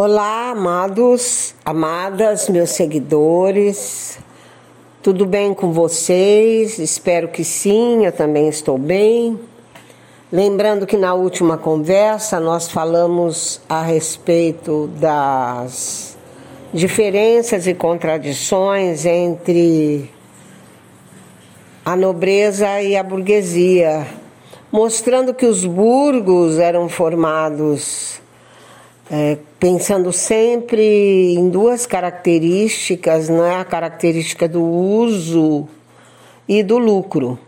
Olá, amados, amadas, meus seguidores. Tudo bem com vocês? Espero que sim, eu também estou bem. Lembrando que na última conversa nós falamos a respeito das diferenças e contradições entre a nobreza e a burguesia, mostrando que os burgos eram formados é, pensando sempre em duas características, né? a característica do uso e do lucro.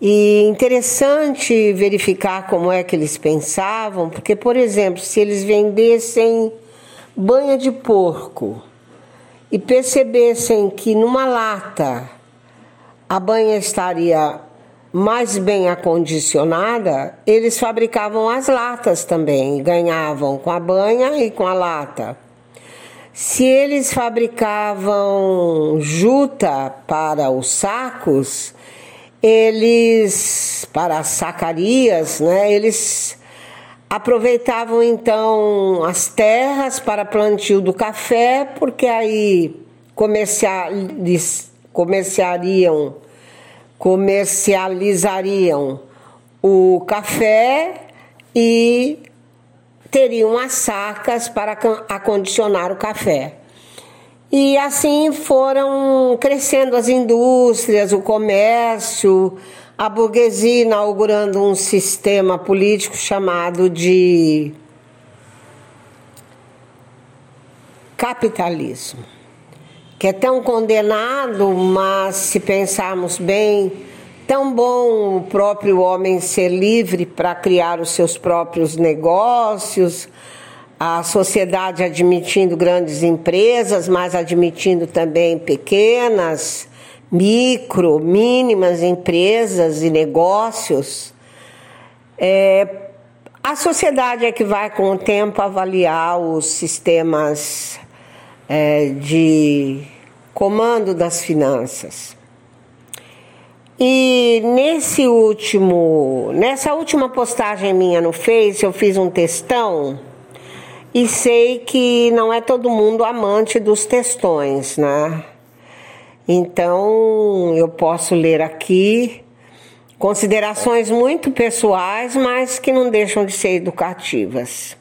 E interessante verificar como é que eles pensavam, porque, por exemplo, se eles vendessem banha de porco e percebessem que numa lata a banha estaria mais bem acondicionada, eles fabricavam as latas também, ganhavam com a banha e com a lata. Se eles fabricavam juta para os sacos, eles para as sacarias, né, eles aproveitavam então as terras para plantio do café, porque aí comerciariam comercializariam o café e teriam as sacas para acondicionar o café. E assim foram crescendo as indústrias, o comércio, a burguesia inaugurando um sistema político chamado de capitalismo que é tão condenado, mas se pensarmos bem, tão bom o próprio homem ser livre para criar os seus próprios negócios, a sociedade admitindo grandes empresas, mas admitindo também pequenas, micro, mínimas empresas e negócios. É, a sociedade é que vai, com o tempo, avaliar os sistemas é, de comando das finanças. E nesse último, nessa última postagem minha no Face, eu fiz um textão e sei que não é todo mundo amante dos textões, né? Então eu posso ler aqui considerações muito pessoais, mas que não deixam de ser educativas.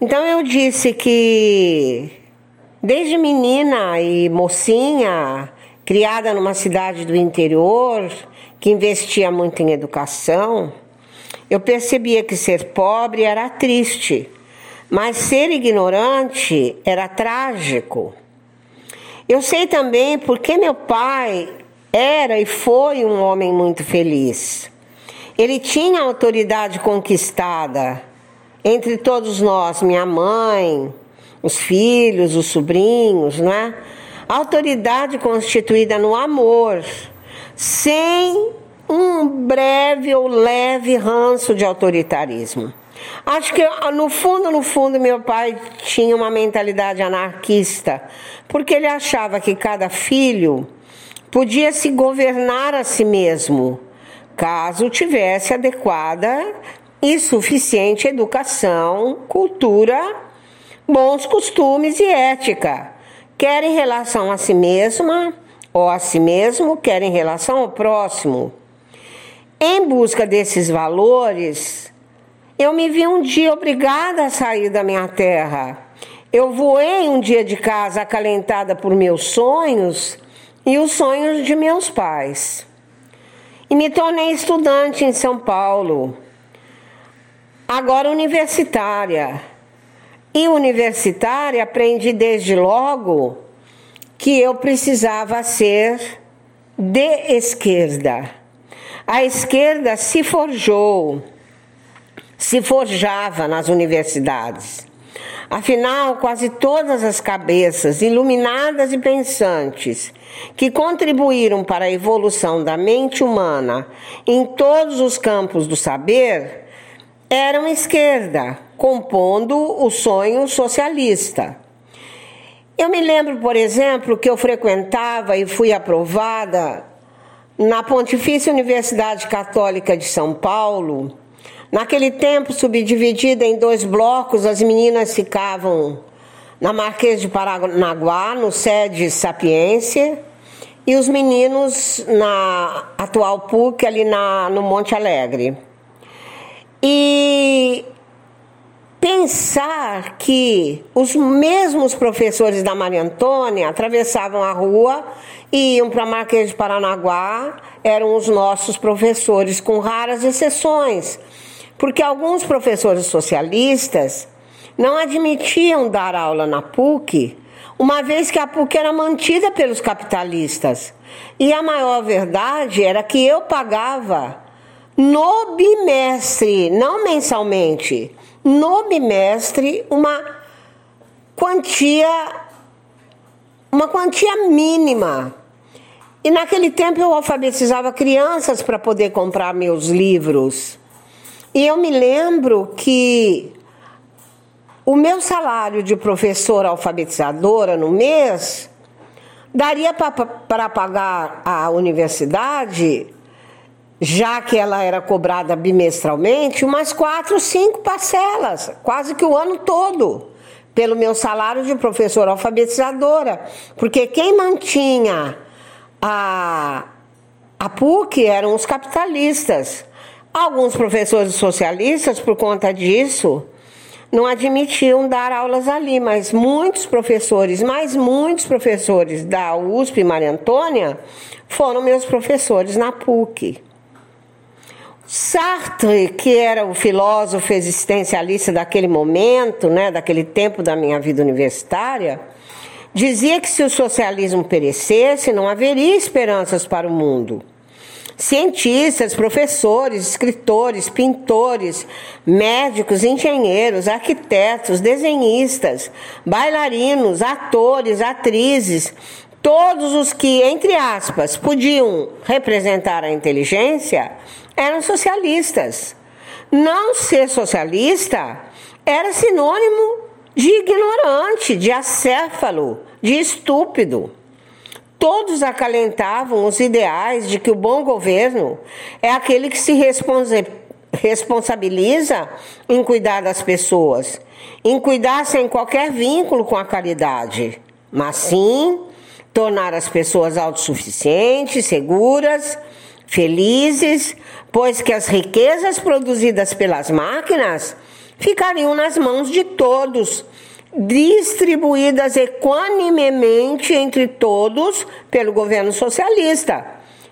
Então eu disse que Desde menina e mocinha, criada numa cidade do interior, que investia muito em educação, eu percebia que ser pobre era triste, mas ser ignorante era trágico. Eu sei também porque meu pai era e foi um homem muito feliz. Ele tinha autoridade conquistada entre todos nós, minha mãe, os filhos, os sobrinhos, não é? Autoridade constituída no amor, sem um breve ou leve ranço de autoritarismo. Acho que no fundo, no fundo, meu pai tinha uma mentalidade anarquista, porque ele achava que cada filho podia se governar a si mesmo, caso tivesse adequada e suficiente educação, cultura bons costumes e ética, quer em relação a si mesma ou a si mesmo, quer em relação ao próximo. Em busca desses valores, eu me vi um dia obrigada a sair da minha terra. Eu voei um dia de casa acalentada por meus sonhos e os sonhos de meus pais. E me tornei estudante em São Paulo, agora universitária e universitária, aprendi desde logo que eu precisava ser de esquerda. A esquerda se forjou, se forjava nas universidades. Afinal, quase todas as cabeças iluminadas e pensantes que contribuíram para a evolução da mente humana em todos os campos do saber eram esquerda, compondo o sonho socialista. Eu me lembro, por exemplo, que eu frequentava e fui aprovada na Pontifícia Universidade Católica de São Paulo, Naquele tempo, subdividida em dois blocos, as meninas ficavam na Marquês de Paranaguá, no sede Sapiência, e os meninos na atual PUC, ali na, no Monte Alegre. E pensar que os mesmos professores da Maria Antônia atravessavam a rua e iam para Marquês de Paranaguá, eram os nossos professores, com raras exceções, porque alguns professores socialistas não admitiam dar aula na PUC, uma vez que a PUC era mantida pelos capitalistas. E a maior verdade era que eu pagava no bimestre, não mensalmente, no bimestre, uma quantia uma quantia mínima. E naquele tempo eu alfabetizava crianças para poder comprar meus livros. E eu me lembro que o meu salário de professora alfabetizadora no mês daria para pagar a universidade, já que ela era cobrada bimestralmente, umas quatro, cinco parcelas, quase que o ano todo, pelo meu salário de professora alfabetizadora. Porque quem mantinha a, a PUC eram os capitalistas. Alguns professores socialistas, por conta disso, não admitiam dar aulas ali, mas muitos professores, mas muitos professores da USP Maria Antônia foram meus professores na PUC. Sartre, que era o filósofo existencialista daquele momento, né, daquele tempo da minha vida universitária, dizia que se o socialismo perecesse, não haveria esperanças para o mundo. Cientistas, professores, escritores, pintores, médicos, engenheiros, arquitetos, desenhistas, bailarinos, atores, atrizes, todos os que, entre aspas, podiam representar a inteligência, eram socialistas. Não ser socialista era sinônimo de ignorante, de acéfalo, de estúpido. Todos acalentavam os ideais de que o bom governo é aquele que se responsabiliza em cuidar das pessoas, em cuidar sem qualquer vínculo com a caridade, mas sim tornar as pessoas autossuficientes, seguras, felizes, pois que as riquezas produzidas pelas máquinas ficariam nas mãos de todos distribuídas equanimemente entre todos pelo governo socialista.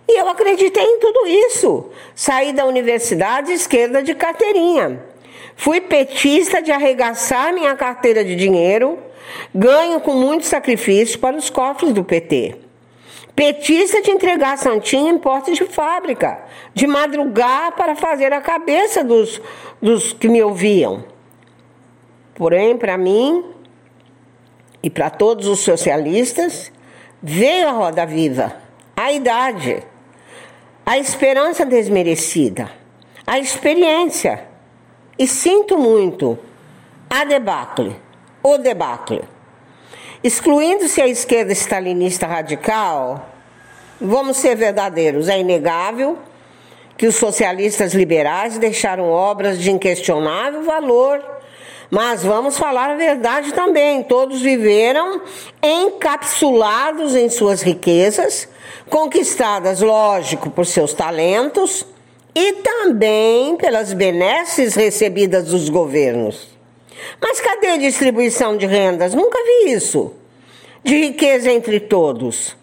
E eu acreditei em tudo isso. Saí da universidade esquerda de carteirinha. Fui petista de arregaçar minha carteira de dinheiro, ganho com muito sacrifício para os cofres do PT. Petista de entregar santinho em portas de fábrica, de madrugar para fazer a cabeça dos, dos que me ouviam. Porém, para mim, e para todos os socialistas, veio a roda viva, a idade, a esperança desmerecida, a experiência. E sinto muito a debacle, o debacle. Excluindo-se a esquerda stalinista radical, vamos ser verdadeiros, é inegável que os socialistas liberais deixaram obras de inquestionável valor mas vamos falar a verdade também: todos viveram encapsulados em suas riquezas, conquistadas, lógico, por seus talentos e também pelas benesses recebidas dos governos. Mas cadê a distribuição de rendas? Nunca vi isso. De riqueza entre todos.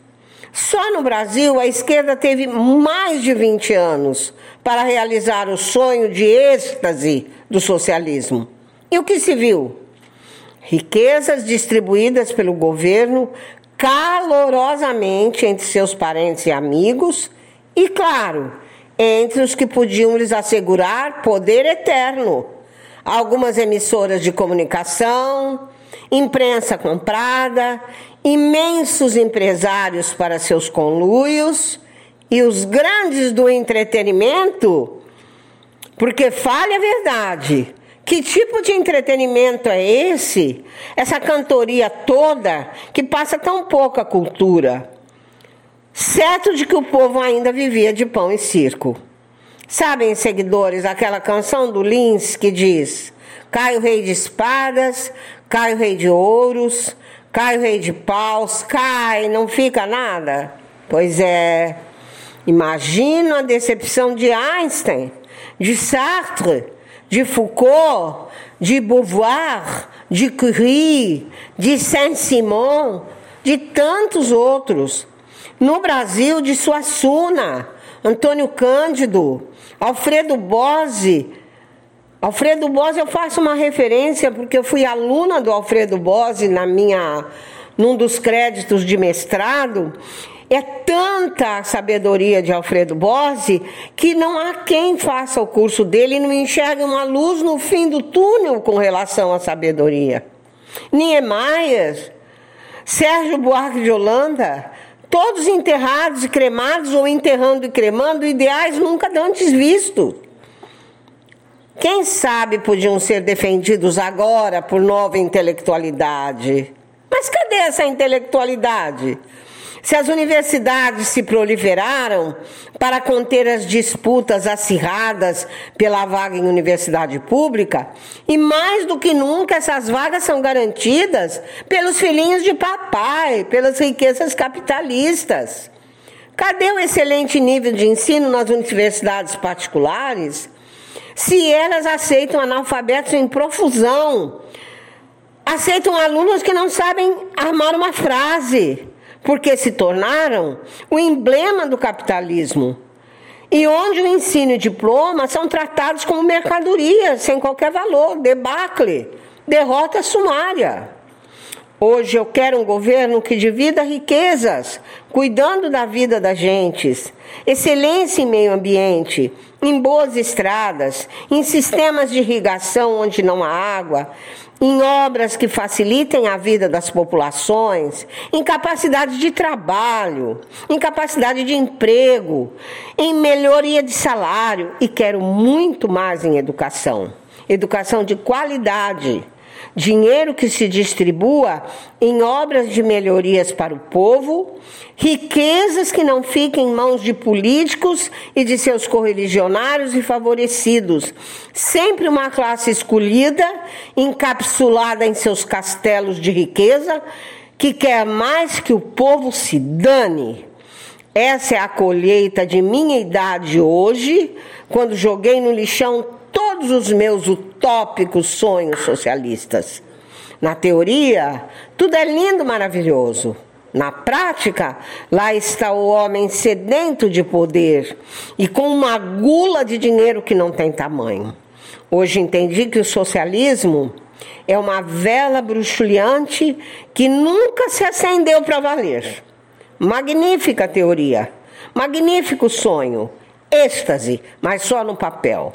Só no Brasil a esquerda teve mais de 20 anos para realizar o sonho de êxtase do socialismo. E o que se viu? Riquezas distribuídas pelo governo calorosamente entre seus parentes e amigos, e, claro, entre os que podiam lhes assegurar poder eterno. Algumas emissoras de comunicação, imprensa comprada, imensos empresários para seus conluios e os grandes do entretenimento, porque fale a verdade, que tipo de entretenimento é esse? Essa cantoria toda que passa tão pouca cultura. Certo de que o povo ainda vivia de pão e circo. Sabem, seguidores, aquela canção do Lins que diz: Cai o rei de espadas, cai o rei de ouros, cai o rei de paus, cai, não fica nada? Pois é. Imagina a decepção de Einstein, de Sartre, de Foucault, de Beauvoir, de Curie, de Saint-Simon, de tantos outros. No Brasil, de Suassuna, Antônio Cândido, Alfredo Bose. Alfredo Bose, eu faço uma referência porque eu fui aluna do Alfredo Bose na minha, num dos créditos de mestrado. É tanta a sabedoria de Alfredo Bose que não há quem faça o curso dele e não enxergue uma luz no fim do túnel com relação à sabedoria. Niemeyer, Sérgio Buarque de Holanda, todos enterrados e cremados ou enterrando e cremando ideais nunca antes vistos. Quem sabe podiam ser defendidos agora por nova intelectualidade. Mas cadê essa intelectualidade? Se as universidades se proliferaram para conter as disputas acirradas pela vaga em universidade pública, e mais do que nunca essas vagas são garantidas pelos filhinhos de papai, pelas riquezas capitalistas. Cadê o excelente nível de ensino nas universidades particulares? Se elas aceitam analfabetos em profusão, aceitam alunos que não sabem armar uma frase, porque se tornaram o emblema do capitalismo. E onde o ensino e diploma são tratados como mercadoria, sem qualquer valor, debacle, derrota sumária. Hoje eu quero um governo que divida riquezas, cuidando da vida das gentes, excelência em meio ambiente, em boas estradas, em sistemas de irrigação onde não há água, em obras que facilitem a vida das populações, em capacidade de trabalho, em capacidade de emprego, em melhoria de salário e quero muito mais em educação. Educação de qualidade dinheiro que se distribua em obras de melhorias para o povo, riquezas que não fiquem em mãos de políticos e de seus correligionários e favorecidos, sempre uma classe escolhida, encapsulada em seus castelos de riqueza, que quer mais que o povo se dane. Essa é a colheita de minha idade hoje, quando joguei no lixão todos os meus utópicos sonhos socialistas. Na teoria, tudo é lindo, maravilhoso. Na prática, lá está o homem sedento de poder e com uma gula de dinheiro que não tem tamanho. Hoje entendi que o socialismo é uma vela bruxuleante que nunca se acendeu para valer. Magnífica teoria, magnífico sonho, êxtase, mas só no papel.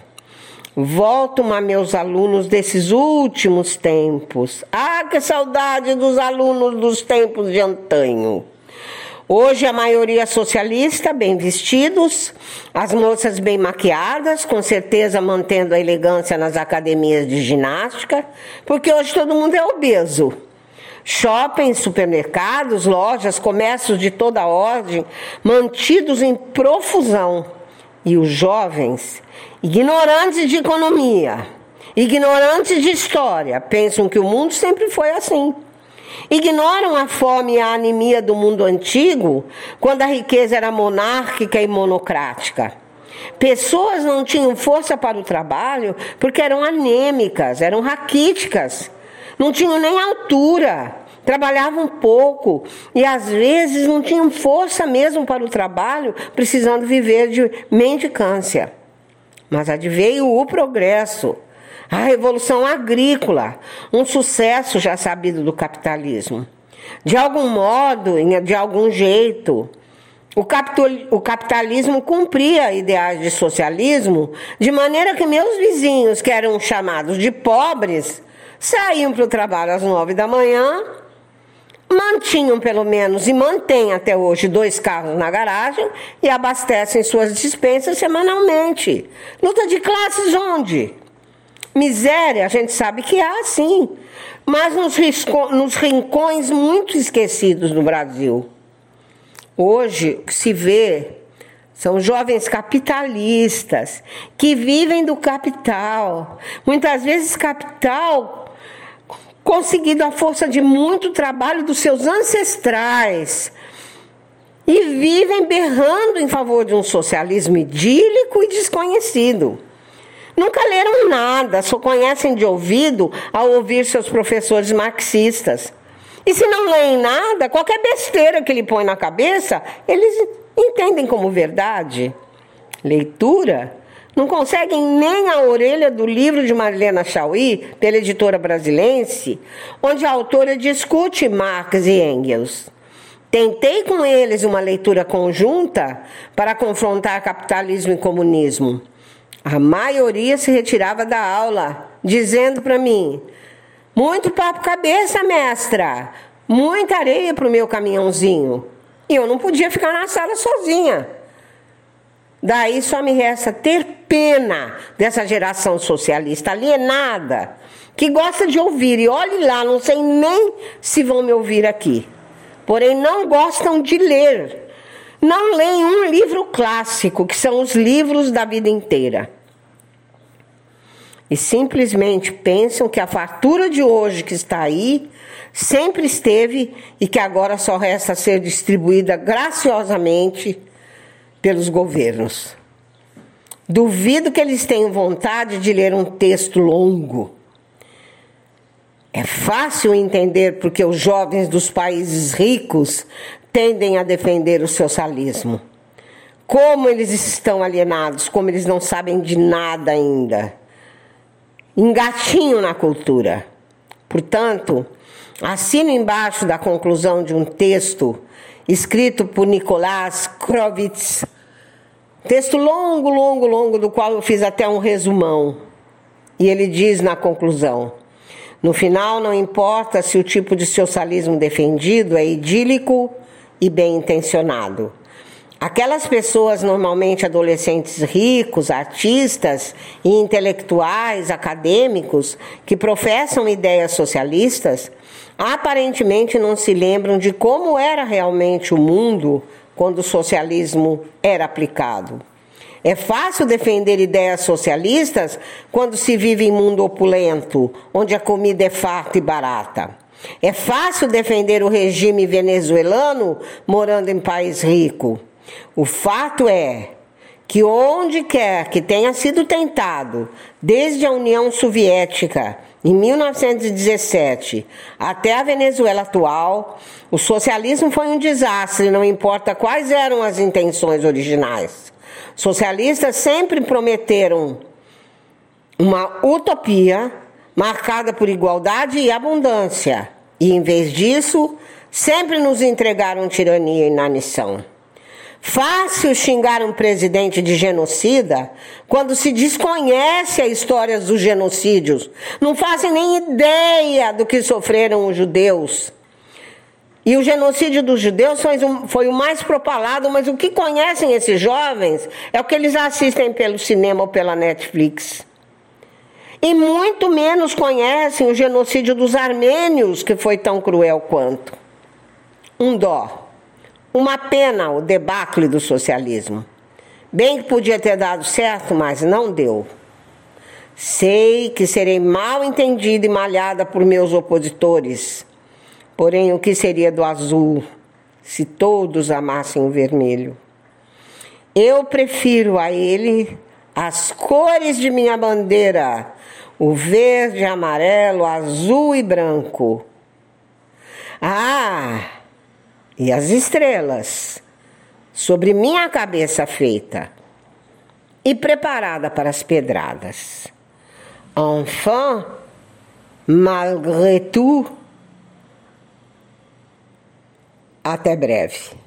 Volto a meus alunos desses últimos tempos. Ah, que saudade dos alunos dos tempos de antanho. Hoje a maioria socialista, bem vestidos, as moças bem maquiadas, com certeza mantendo a elegância nas academias de ginástica, porque hoje todo mundo é obeso. Shoppings, supermercados, lojas, comércios de toda ordem, mantidos em profusão. E os jovens ignorantes de economia, ignorantes de história, pensam que o mundo sempre foi assim. Ignoram a fome e a anemia do mundo antigo, quando a riqueza era monárquica e monocrática. Pessoas não tinham força para o trabalho porque eram anêmicas, eram raquíticas, não tinham nem altura, trabalhavam pouco e às vezes não tinham força mesmo para o trabalho, precisando viver de mendicância. Mas adveio o progresso, a revolução agrícola, um sucesso já sabido do capitalismo. De algum modo, de algum jeito, o capitalismo cumpria ideais de socialismo, de maneira que meus vizinhos, que eram chamados de pobres, saíam para o trabalho às nove da manhã mantinham pelo menos e mantêm até hoje dois carros na garagem e abastecem suas dispensas semanalmente. Luta de classes onde? Miséria, a gente sabe que há sim, mas nos, risco, nos rincões muito esquecidos no Brasil. Hoje, o que se vê São jovens capitalistas que vivem do capital. Muitas vezes, capital conseguido à força de muito trabalho dos seus ancestrais. E vivem berrando em favor de um socialismo idílico e desconhecido. Nunca leram nada, só conhecem de ouvido ao ouvir seus professores marxistas. E se não leem nada, qualquer besteira que ele põe na cabeça, eles entendem como verdade. Leitura não conseguem nem a orelha do livro de Marilena Chauí, pela editora brasilense, onde a autora discute Marx e Engels. Tentei com eles uma leitura conjunta para confrontar capitalismo e comunismo. A maioria se retirava da aula, dizendo para mim: muito papo cabeça, mestra. Muita areia para o meu caminhãozinho. E eu não podia ficar na sala sozinha. Daí só me resta ter pena dessa geração socialista alienada, que gosta de ouvir. E olhe lá, não sei nem se vão me ouvir aqui. Porém, não gostam de ler. Não leem um livro clássico, que são os livros da vida inteira e simplesmente pensam que a fartura de hoje que está aí sempre esteve e que agora só resta ser distribuída graciosamente pelos governos. Duvido que eles tenham vontade de ler um texto longo. É fácil entender porque os jovens dos países ricos tendem a defender o socialismo. Como eles estão alienados, como eles não sabem de nada ainda engatinho na cultura. Portanto, assino embaixo da conclusão de um texto escrito por Nicolás Krovitz, texto longo, longo, longo, do qual eu fiz até um resumão. E ele diz na conclusão: no final, não importa se o tipo de socialismo defendido é idílico e bem intencionado. Aquelas pessoas, normalmente adolescentes ricos, artistas e intelectuais, acadêmicos, que professam ideias socialistas, aparentemente não se lembram de como era realmente o mundo quando o socialismo era aplicado. É fácil defender ideias socialistas quando se vive em mundo opulento, onde a comida é farta e barata. É fácil defender o regime venezuelano morando em país rico. O fato é que onde quer que tenha sido tentado, desde a União Soviética, em 1917, até a Venezuela atual, o socialismo foi um desastre, não importa quais eram as intenções originais. Socialistas sempre prometeram uma utopia marcada por igualdade e abundância, e em vez disso, sempre nos entregaram tirania e inanição. Fácil xingar um presidente de genocida quando se desconhece a história dos genocídios. Não fazem nem ideia do que sofreram os judeus. E o genocídio dos judeus foi o mais propalado, mas o que conhecem esses jovens é o que eles assistem pelo cinema ou pela Netflix. E muito menos conhecem o genocídio dos armênios, que foi tão cruel quanto. Um dó. Uma pena o debacle do socialismo. Bem que podia ter dado certo, mas não deu. Sei que serei mal entendida e malhada por meus opositores. Porém, o que seria do azul se todos amassem o vermelho? Eu prefiro a ele as cores de minha bandeira: o verde, amarelo, azul e branco. Ah! E as estrelas sobre minha cabeça feita e preparada para as pedradas. Enfin, malgré tout, até breve.